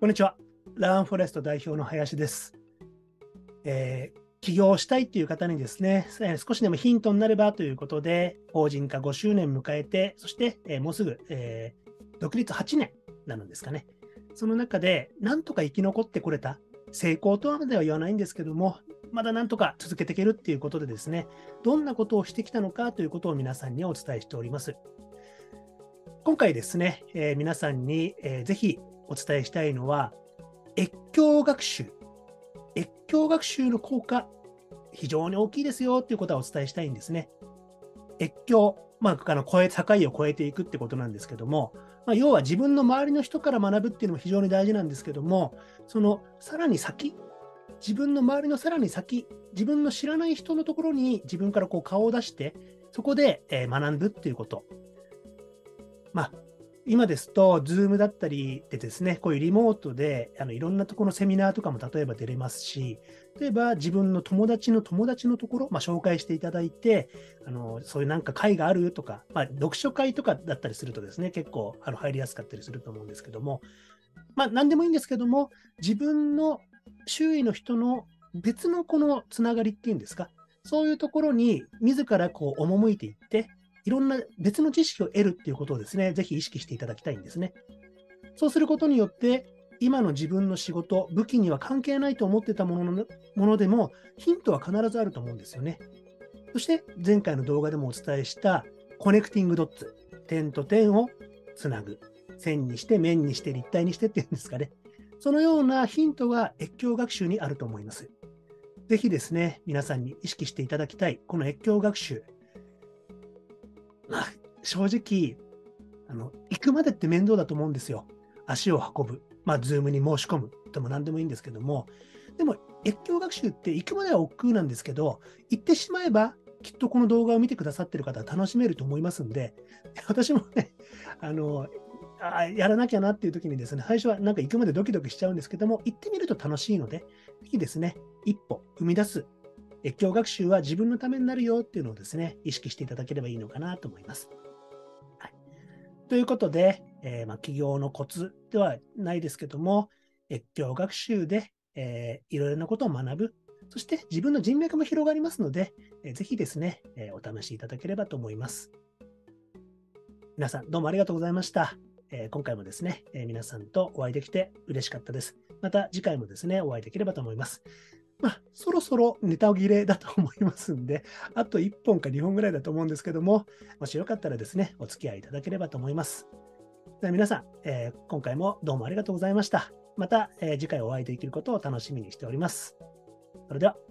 こんにちは。ラーンフォレスト代表の林です。えー、起業したいという方にですねえ、少しでもヒントになればということで、法人化5周年迎えて、そして、えー、もうすぐ、えー、独立8年なのですかね。その中で、なんとか生き残ってこれた、成功とはまでは言わないんですけども、まだなんとか続けていけるっていうことでですね、どんなことをしてきたのかということを皆さんにお伝えしております。今回ですね、えー、皆さんに、えー、ぜひお伝えしたいのは、越境学習。越境学習の効果、非常に大きいですよっていうことはお伝えしたいんですね。越境、まあ、あの超え境を越えていくってことなんですけども、まあ、要は自分の周りの人から学ぶっていうのも非常に大事なんですけども、そのさらに先、自分の周りのさらに先、自分の知らない人のところに自分からこう顔を出して、そこで学ぶっていうこと。まあ、今ですと、Zoom だったりでですね、こういうリモートであのいろんなところのセミナーとかも例えば出れますし、例えば自分の友達の友達のところ、まあ、紹介していただいて、あのそういうなんか会があるとか、まあ、読書会とかだったりするとですね、結構あの入りやすかったりすると思うんですけども、まあ、何でもいいんですけども、自分の周囲の人の別のこのつながりっていうんですか、そういうところに自らこう赴いていって、いろんな別の知識を得るっていうことをですね、ぜひ意識していただきたいんですね。そうすることによって、今の自分の仕事、武器には関係ないと思ってたもののものでも、ヒントは必ずあると思うんですよね。そして、前回の動画でもお伝えしたコネクティングドッツ、点と点をつなぐ。線にして、面にして、立体にしてっていうんですかね。そのようなヒントが越境学習にあると思います。ぜひですね、皆さんに意識していただきたい、この越境学習、まあ、正直、あの、行くまでって面倒だと思うんですよ。足を運ぶ。まあ、ズームに申し込むでも何でもいいんですけども、でも、越境学習って行くまでは億劫なんですけど、行ってしまえば、きっとこの動画を見てくださってる方は楽しめると思いますんで、私もね、あの、あやらなきゃなっていう時にですね、最初はなんか行くまでドキドキしちゃうんですけども、行ってみると楽しいので、ぜひですね、一歩踏み出す越境学習は自分のためになるよっていうのをですね、意識していただければいいのかなと思います。はい、ということで、えー、まあ、起業のコツではないですけども、越境学習で、えー、いろいろなことを学ぶ、そして自分の人脈も広がりますので、えー、ぜひですね、えお試しいただければと思います。皆さん、どうもありがとうございました。え今回もですね、え皆さんとお会いできて嬉しかったです。また次回もですね、お会いできればと思います。そろそろネタ切れだと思いますんで、あと1本か2本ぐらいだと思うんですけども、もしよかったらですね、お付き合いいただければと思います。では皆さん、えー、今回もどうもありがとうございました。また、えー、次回お会いできることを楽しみにしております。それでは。